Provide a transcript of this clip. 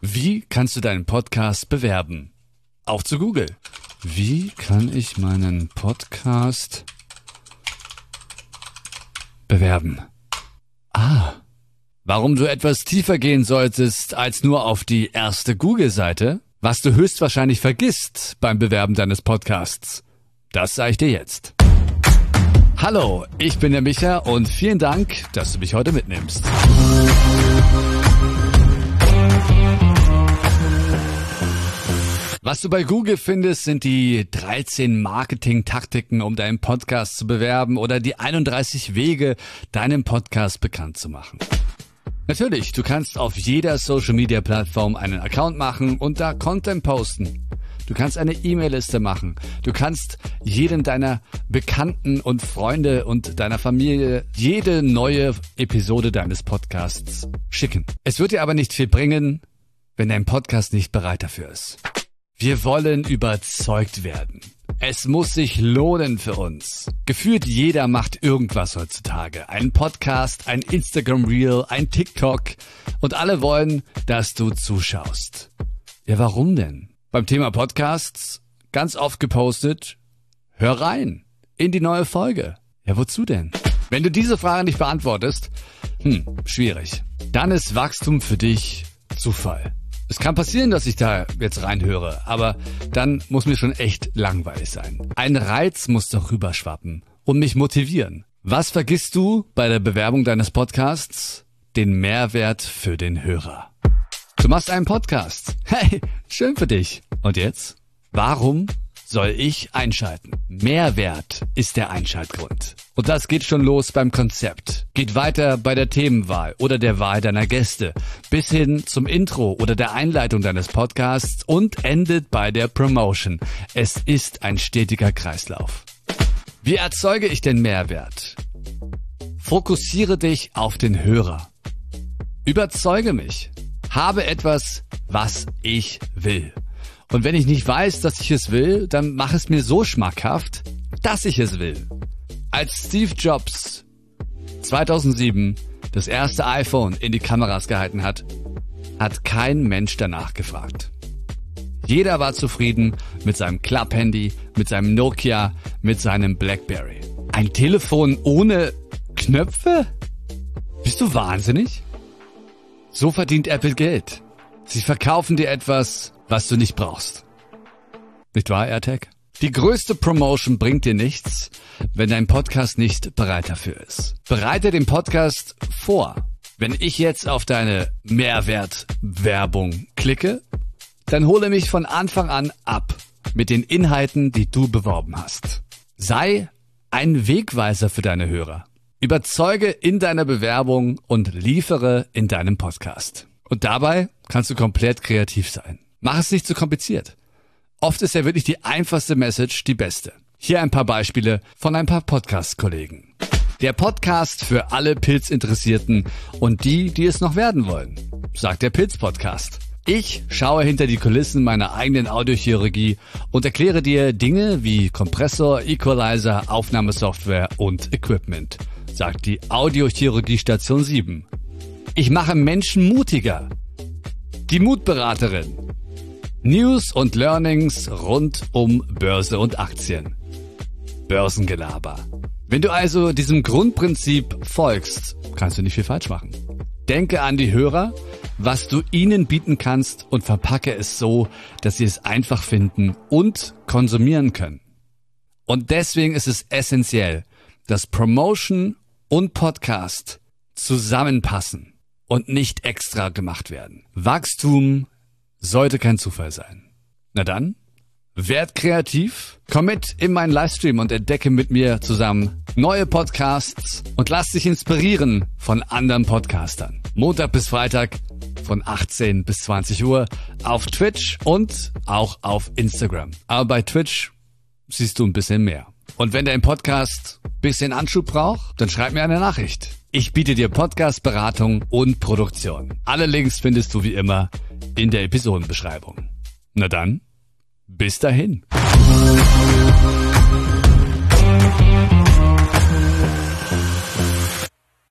Wie kannst du deinen Podcast bewerben? Auch zu Google. Wie kann ich meinen Podcast bewerben? Ah. Warum du etwas tiefer gehen solltest als nur auf die erste Google-Seite? Was du höchstwahrscheinlich vergisst beim Bewerben deines Podcasts? Das sage ich dir jetzt. Hallo, ich bin der Micha und vielen Dank, dass du mich heute mitnimmst. Was du bei Google findest, sind die 13 Marketing-Taktiken, um deinen Podcast zu bewerben oder die 31 Wege, deinen Podcast bekannt zu machen. Natürlich, du kannst auf jeder Social-Media-Plattform einen Account machen und da Content posten. Du kannst eine E-Mail-Liste machen. Du kannst jedem deiner Bekannten und Freunde und deiner Familie jede neue Episode deines Podcasts schicken. Es wird dir aber nicht viel bringen, wenn dein Podcast nicht bereit dafür ist. Wir wollen überzeugt werden. Es muss sich lohnen für uns. Gefühlt jeder macht irgendwas heutzutage. Ein Podcast, ein Instagram Reel, ein TikTok. Und alle wollen, dass du zuschaust. Ja, warum denn? Beim Thema Podcasts ganz oft gepostet. Hör rein in die neue Folge. Ja, wozu denn? Wenn du diese Frage nicht beantwortest, hm, schwierig. Dann ist Wachstum für dich Zufall. Es kann passieren, dass ich da jetzt reinhöre, aber dann muss mir schon echt langweilig sein. Ein Reiz muss doch rüberschwappen und mich motivieren. Was vergisst du bei der Bewerbung deines Podcasts? Den Mehrwert für den Hörer. Du machst einen Podcast. Hey, schön für dich. Und jetzt? Warum soll ich einschalten. Mehrwert ist der Einschaltgrund. Und das geht schon los beim Konzept. Geht weiter bei der Themenwahl oder der Wahl deiner Gäste, bis hin zum Intro oder der Einleitung deines Podcasts und endet bei der Promotion. Es ist ein stetiger Kreislauf. Wie erzeuge ich den Mehrwert? Fokussiere dich auf den Hörer. Überzeuge mich. Habe etwas, was ich will. Und wenn ich nicht weiß, dass ich es will, dann mach es mir so schmackhaft, dass ich es will. Als Steve Jobs 2007 das erste iPhone in die Kameras gehalten hat, hat kein Mensch danach gefragt. Jeder war zufrieden mit seinem Club-Handy, mit seinem Nokia, mit seinem Blackberry. Ein Telefon ohne Knöpfe? Bist du wahnsinnig? So verdient Apple Geld. Sie verkaufen dir etwas, was du nicht brauchst. Nicht wahr, AirTag? Die größte Promotion bringt dir nichts, wenn dein Podcast nicht bereit dafür ist. Bereite den Podcast vor. Wenn ich jetzt auf deine Mehrwertwerbung klicke, dann hole mich von Anfang an ab mit den Inhalten, die du beworben hast. Sei ein Wegweiser für deine Hörer. Überzeuge in deiner Bewerbung und liefere in deinem Podcast. Und dabei kannst du komplett kreativ sein. Mach es nicht zu kompliziert. Oft ist ja wirklich die einfachste Message die beste. Hier ein paar Beispiele von ein paar Podcast-Kollegen. Der Podcast für alle Pilzinteressierten und die, die es noch werden wollen, sagt der Pilz-Podcast. Ich schaue hinter die Kulissen meiner eigenen Audiochirurgie und erkläre dir Dinge wie Kompressor, Equalizer, Aufnahmesoftware und Equipment, sagt die Audiochirurgie Station 7. Ich mache Menschen mutiger. Die Mutberaterin News und Learnings rund um Börse und Aktien. Börsengelaber. Wenn du also diesem Grundprinzip folgst, kannst du nicht viel falsch machen. Denke an die Hörer, was du ihnen bieten kannst und verpacke es so, dass sie es einfach finden und konsumieren können. Und deswegen ist es essentiell, dass Promotion und Podcast zusammenpassen und nicht extra gemacht werden. Wachstum sollte kein Zufall sein. Na dann, werd kreativ, komm mit in meinen Livestream und entdecke mit mir zusammen neue Podcasts und lass dich inspirieren von anderen Podcastern. Montag bis Freitag von 18 bis 20 Uhr auf Twitch und auch auf Instagram. Aber bei Twitch siehst du ein bisschen mehr. Und wenn dein Podcast bisschen Anschub braucht, dann schreib mir eine Nachricht. Ich biete dir Podcast-Beratung und Produktion. Alle Links findest du wie immer in der Episodenbeschreibung. Na dann, bis dahin.